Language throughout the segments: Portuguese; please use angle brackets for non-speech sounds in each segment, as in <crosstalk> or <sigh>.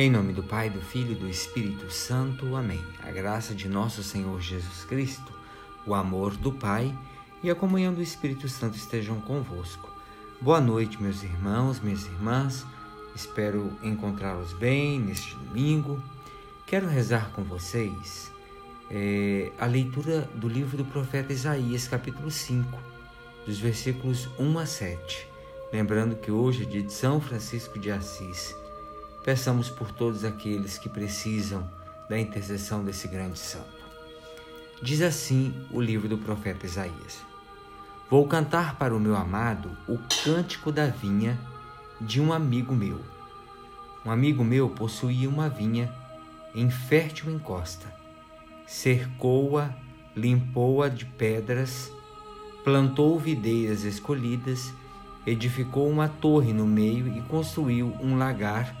Em nome do Pai, do Filho e do Espírito Santo. Amém. A graça de nosso Senhor Jesus Cristo, o amor do Pai e a comunhão do Espírito Santo estejam convosco. Boa noite, meus irmãos, minhas irmãs. Espero encontrá-los bem neste domingo. Quero rezar com vocês é, a leitura do livro do profeta Isaías, capítulo 5, dos versículos 1 a 7. Lembrando que hoje é dia de São Francisco de Assis. Peçamos por todos aqueles que precisam da intercessão desse grande santo. Diz assim o livro do profeta Isaías: Vou cantar para o meu amado o cântico da vinha de um amigo meu. Um amigo meu possuía uma vinha em fértil encosta. Cercou-a, limpou-a de pedras, plantou videiras escolhidas, edificou uma torre no meio e construiu um lagar.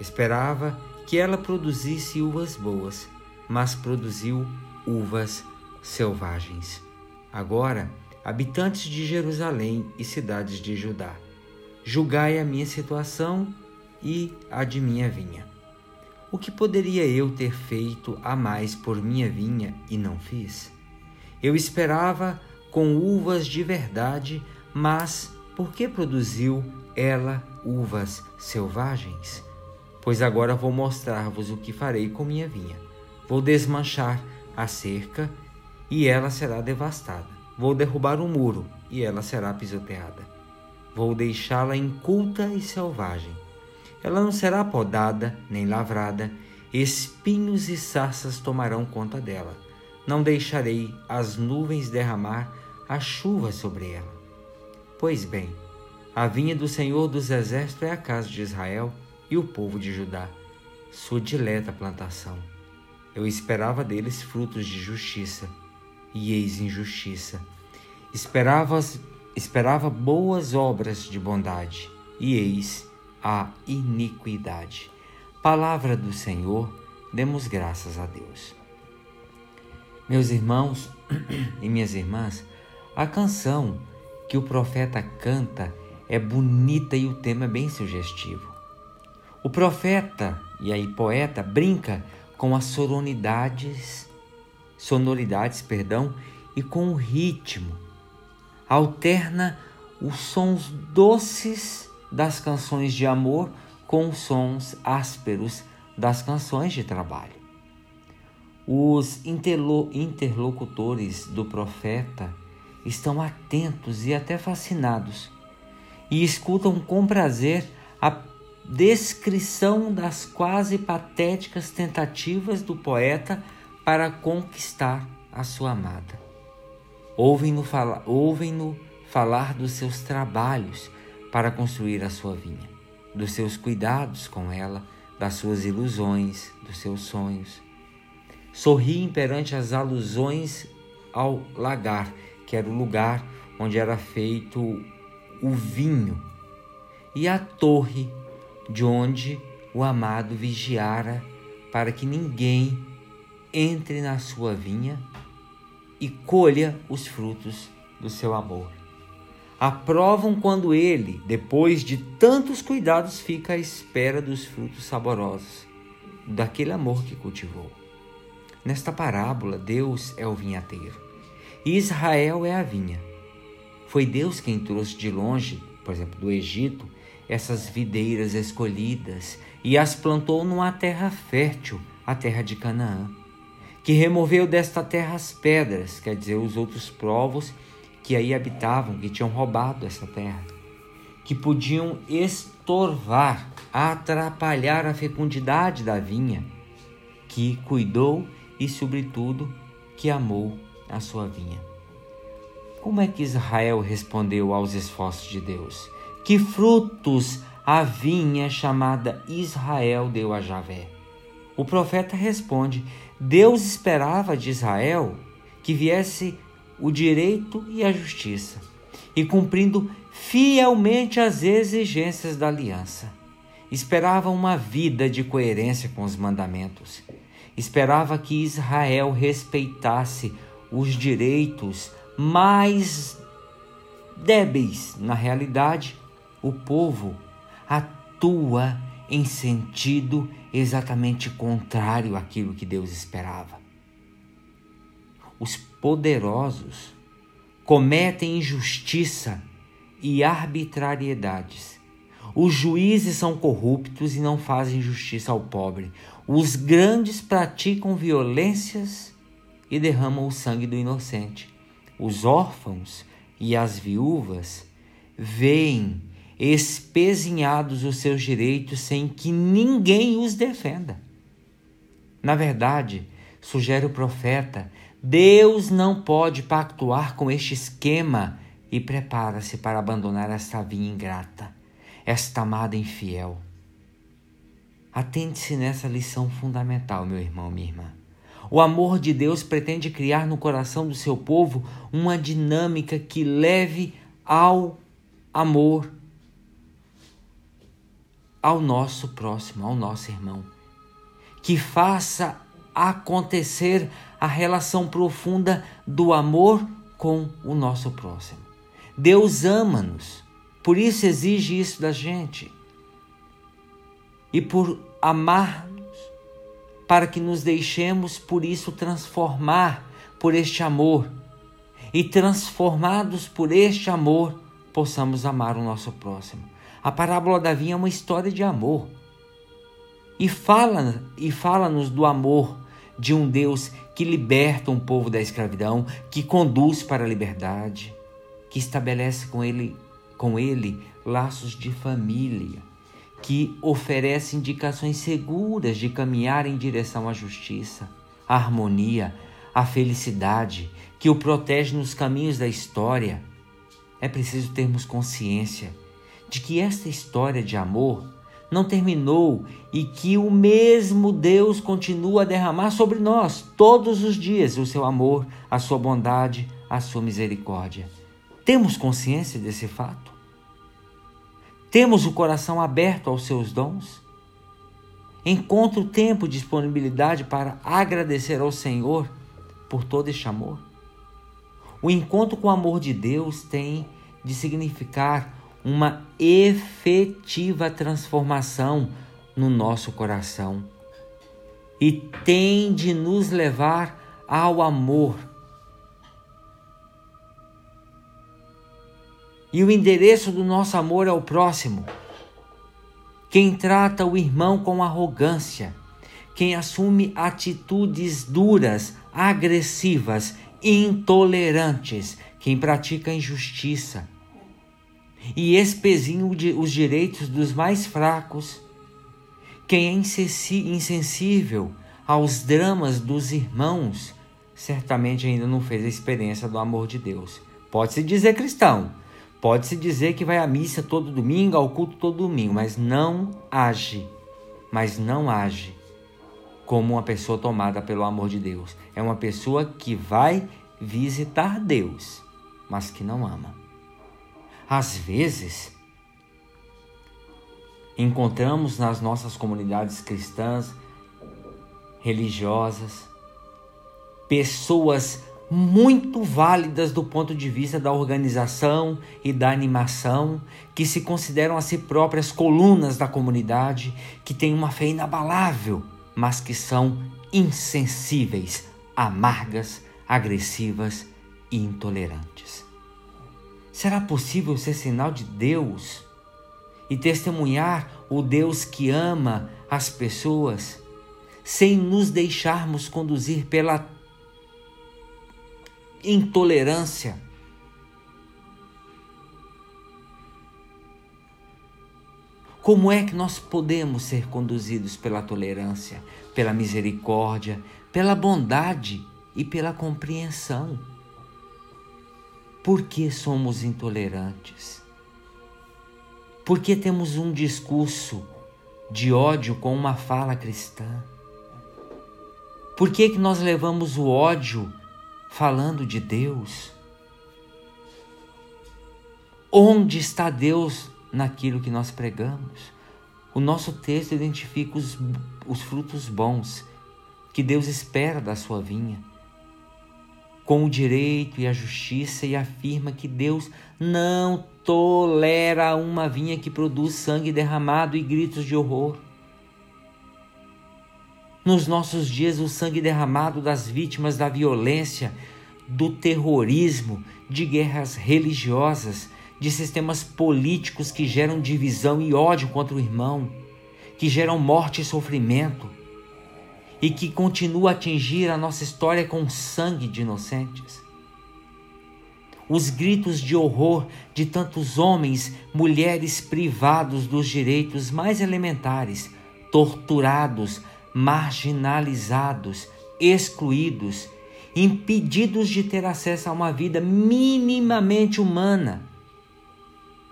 Esperava que ela produzisse uvas boas, mas produziu uvas selvagens. Agora, habitantes de Jerusalém e cidades de Judá, julgai a minha situação e a de minha vinha. O que poderia eu ter feito a mais por minha vinha e não fiz? Eu esperava com uvas de verdade, mas por que produziu ela uvas selvagens? Pois agora vou mostrar-vos o que farei com minha vinha. Vou desmanchar a cerca e ela será devastada. Vou derrubar o um muro e ela será pisoteada. Vou deixá-la inculta e selvagem. Ela não será podada nem lavrada, espinhos e sarças tomarão conta dela. Não deixarei as nuvens derramar a chuva sobre ela. Pois bem, a vinha do Senhor dos Exércitos é a casa de Israel e o povo de Judá, sua dileta plantação. Eu esperava deles frutos de justiça, e eis injustiça. Esperava, esperava boas obras de bondade, e eis a iniquidade. Palavra do Senhor, demos graças a Deus. Meus irmãos <clears throat> e minhas irmãs, a canção que o profeta canta é bonita e o tema é bem sugestivo. O profeta e aí poeta brinca com as sonoridades, sonoridades, perdão, e com o ritmo. Alterna os sons doces das canções de amor com os sons ásperos das canções de trabalho. Os interlocutores do profeta estão atentos e até fascinados e escutam com prazer a descrição das quase patéticas tentativas do poeta para conquistar a sua amada. Ouvem-no falar, ouvem falar dos seus trabalhos para construir a sua vinha, dos seus cuidados com ela, das suas ilusões, dos seus sonhos. Sorriem perante as alusões ao lagar que era o lugar onde era feito o vinho, e a torre de onde o amado vigiara para que ninguém entre na sua vinha e colha os frutos do seu amor. Aprovam quando ele, depois de tantos cuidados, fica à espera dos frutos saborosos daquele amor que cultivou. Nesta parábola, Deus é o vinhateiro Israel é a vinha. Foi Deus quem trouxe de longe, por exemplo, do Egito, essas videiras escolhidas e as plantou numa terra fértil, a terra de Canaã, que removeu desta terra as pedras, quer dizer, os outros povos que aí habitavam, que tinham roubado essa terra, que podiam estorvar, atrapalhar a fecundidade da vinha, que cuidou e, sobretudo, que amou a sua vinha. Como é que Israel respondeu aos esforços de Deus? Que frutos a vinha chamada Israel deu a Javé? O profeta responde: Deus esperava de Israel que viesse o direito e a justiça, e cumprindo fielmente as exigências da aliança. Esperava uma vida de coerência com os mandamentos. Esperava que Israel respeitasse os direitos mais débeis. Na realidade, o povo atua em sentido exatamente contrário àquilo que Deus esperava. Os poderosos cometem injustiça e arbitrariedades. Os juízes são corruptos e não fazem justiça ao pobre. Os grandes praticam violências e derramam o sangue do inocente. Os órfãos e as viúvas veem espezinhados os seus direitos sem que ninguém os defenda. Na verdade, sugere o profeta, Deus não pode pactuar com este esquema e prepara-se para abandonar esta vinha ingrata, esta amada infiel. Atente-se nessa lição fundamental, meu irmão, minha irmã. O amor de Deus pretende criar no coração do seu povo uma dinâmica que leve ao amor ao nosso próximo, ao nosso irmão. Que faça acontecer a relação profunda do amor com o nosso próximo. Deus ama-nos, por isso exige isso da gente. E por amar para que nos deixemos por isso transformar por este amor e transformados por este amor possamos amar o nosso próximo. A parábola da vinha é uma história de amor. E fala e fala-nos do amor de um Deus que liberta um povo da escravidão, que conduz para a liberdade, que estabelece com ele com ele laços de família que oferece indicações seguras de caminhar em direção à justiça, à harmonia, à felicidade, que o protege nos caminhos da história. É preciso termos consciência de que esta história de amor não terminou e que o mesmo Deus continua a derramar sobre nós todos os dias o seu amor, a sua bondade, a sua misericórdia. Temos consciência desse fato? Temos o coração aberto aos seus dons? Encontro tempo e disponibilidade para agradecer ao Senhor por todo este amor? O encontro com o amor de Deus tem de significar uma efetiva transformação no nosso coração e tem de nos levar ao amor E o endereço do nosso amor é o próximo. Quem trata o irmão com arrogância, quem assume atitudes duras, agressivas, intolerantes, quem pratica injustiça e espezinha os direitos dos mais fracos, quem é insensível aos dramas dos irmãos, certamente ainda não fez a experiência do amor de Deus. Pode-se dizer cristão, Pode-se dizer que vai à missa todo domingo, ao culto todo domingo, mas não age, mas não age como uma pessoa tomada pelo amor de Deus. É uma pessoa que vai visitar Deus, mas que não ama. Às vezes, encontramos nas nossas comunidades cristãs, religiosas, pessoas muito válidas do ponto de vista da organização e da animação, que se consideram a si próprias colunas da comunidade, que têm uma fé inabalável, mas que são insensíveis, amargas, agressivas e intolerantes. Será possível ser sinal de Deus e testemunhar o Deus que ama as pessoas sem nos deixarmos conduzir pela intolerância. Como é que nós podemos ser conduzidos pela tolerância, pela misericórdia, pela bondade e pela compreensão? Por que somos intolerantes? Por que temos um discurso de ódio com uma fala cristã? Por que, que nós levamos o ódio falando de Deus. Onde está Deus naquilo que nós pregamos? O nosso texto identifica os, os frutos bons que Deus espera da sua vinha, com o direito e a justiça, e afirma que Deus não tolera uma vinha que produz sangue derramado e gritos de horror. nos nossos dias o sangue derramado das vítimas da violência, do terrorismo, de guerras religiosas, de sistemas políticos que geram divisão e ódio contra o irmão, que geram morte e sofrimento, e que continua a atingir a nossa história com sangue de inocentes. Os gritos de horror de tantos homens, mulheres privados dos direitos mais elementares, torturados, marginalizados, excluídos, impedidos de ter acesso a uma vida minimamente humana.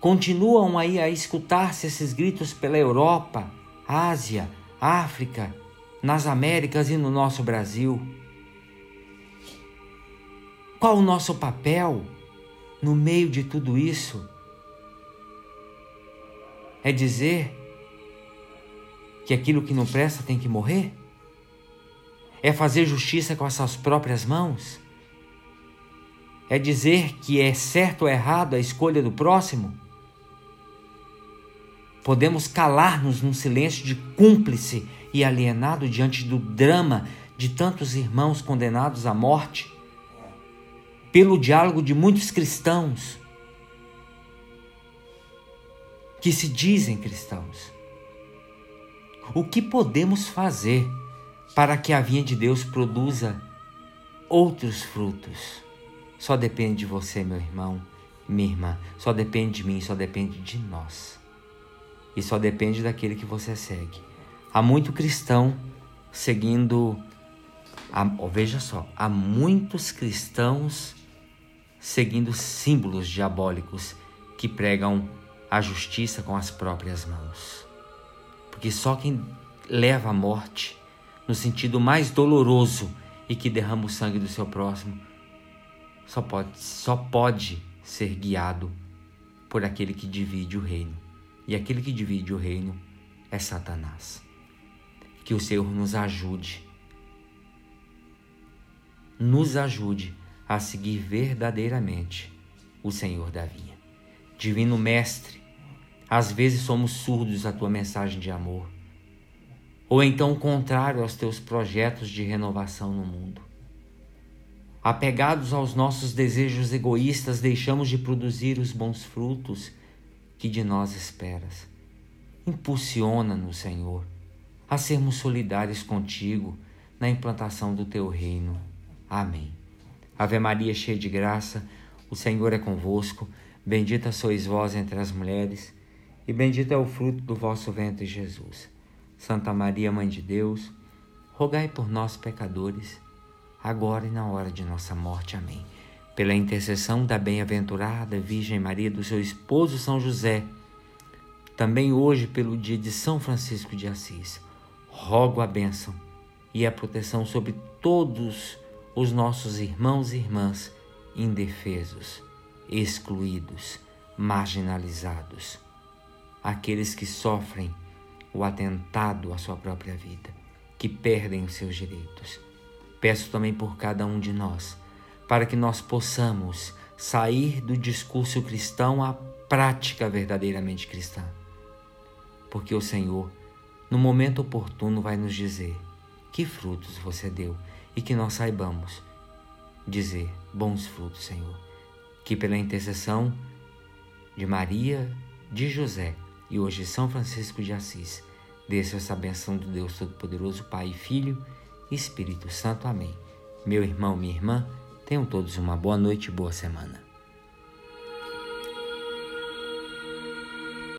Continuam aí a escutar-se esses gritos pela Europa, Ásia, África, nas Américas e no nosso Brasil. Qual o nosso papel no meio de tudo isso? É dizer que aquilo que não presta tem que morrer? É fazer justiça com as suas próprias mãos? É dizer que é certo ou errado a escolha do próximo? Podemos calar-nos num silêncio de cúmplice e alienado diante do drama de tantos irmãos condenados à morte, pelo diálogo de muitos cristãos que se dizem cristãos. O que podemos fazer para que a vinha de Deus produza outros frutos? Só depende de você, meu irmão, minha irmã. Só depende de mim, só depende de nós. E só depende daquele que você segue. Há muito cristão seguindo. Há, veja só, há muitos cristãos seguindo símbolos diabólicos que pregam a justiça com as próprias mãos. Porque só quem leva a morte no sentido mais doloroso e que derrama o sangue do seu próximo só pode, só pode ser guiado por aquele que divide o reino. E aquele que divide o reino é Satanás. Que o Senhor nos ajude, nos ajude a seguir verdadeiramente o Senhor da vinha. Divino Mestre, às vezes somos surdos à tua mensagem de amor, ou então contrário aos teus projetos de renovação no mundo. Apegados aos nossos desejos egoístas, deixamos de produzir os bons frutos que de nós esperas. Impulsiona-nos, Senhor a sermos solidários contigo na implantação do teu reino. Amém. Ave Maria, cheia de graça, o Senhor é convosco. Bendita sois vós entre as mulheres, e bendito é o fruto do vosso ventre, Jesus. Santa Maria, Mãe de Deus, rogai por nós, pecadores, agora e na hora de nossa morte. Amém. Pela intercessão da bem-aventurada Virgem Maria, do seu esposo São José, também hoje pelo dia de São Francisco de Assis rogo a bênção e a proteção sobre todos os nossos irmãos e irmãs indefesos, excluídos, marginalizados, aqueles que sofrem o atentado à sua própria vida, que perdem os seus direitos. Peço também por cada um de nós, para que nós possamos sair do discurso cristão à prática verdadeiramente cristã. Porque o Senhor no momento oportuno vai nos dizer que frutos você deu e que nós saibamos dizer bons frutos, Senhor. Que pela intercessão de Maria, de José e hoje São Francisco de Assis, desça essa benção do Deus Todo-Poderoso, Pai, Filho e Espírito Santo. Amém. Meu irmão, minha irmã, tenham todos uma boa noite e boa semana.